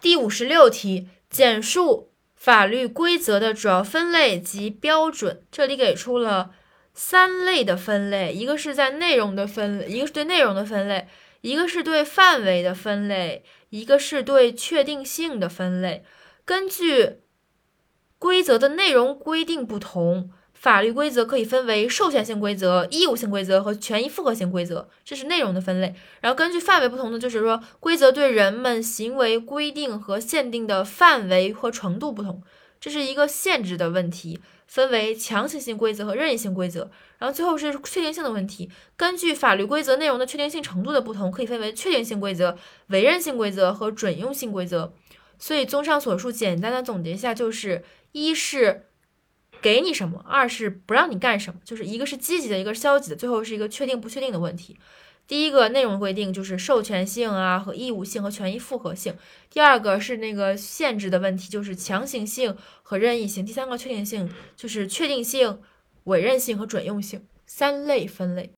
第五十六题，简述法律规则的主要分类及标准。这里给出了三类的分类，一个是在内容的分，一个是对内容的分类，一个是对范围的分类，一个是对确定性的分类。根据规则的内容规定不同。法律规则可以分为授权性规则、义务性规则和权益复合性规则，这是内容的分类。然后根据范围不同的，就是说规则对人们行为规定和限定的范围和程度不同，这是一个限制的问题，分为强行性规则和任意性规则。然后最后是确定性的问题，根据法律规则内容的确定性程度的不同，可以分为确定性规则、委任性规则和准用性规则。所以综上所述，简单的总结一下，就是一是。给你什么？二是不让你干什么？就是一个是积极的，一个是消极的，最后是一个确定不确定的问题。第一个内容规定就是授权性啊和义务性和权益复合性。第二个是那个限制的问题，就是强行性和任意性。第三个确定性就是确定性、委任性和准用性三类分类。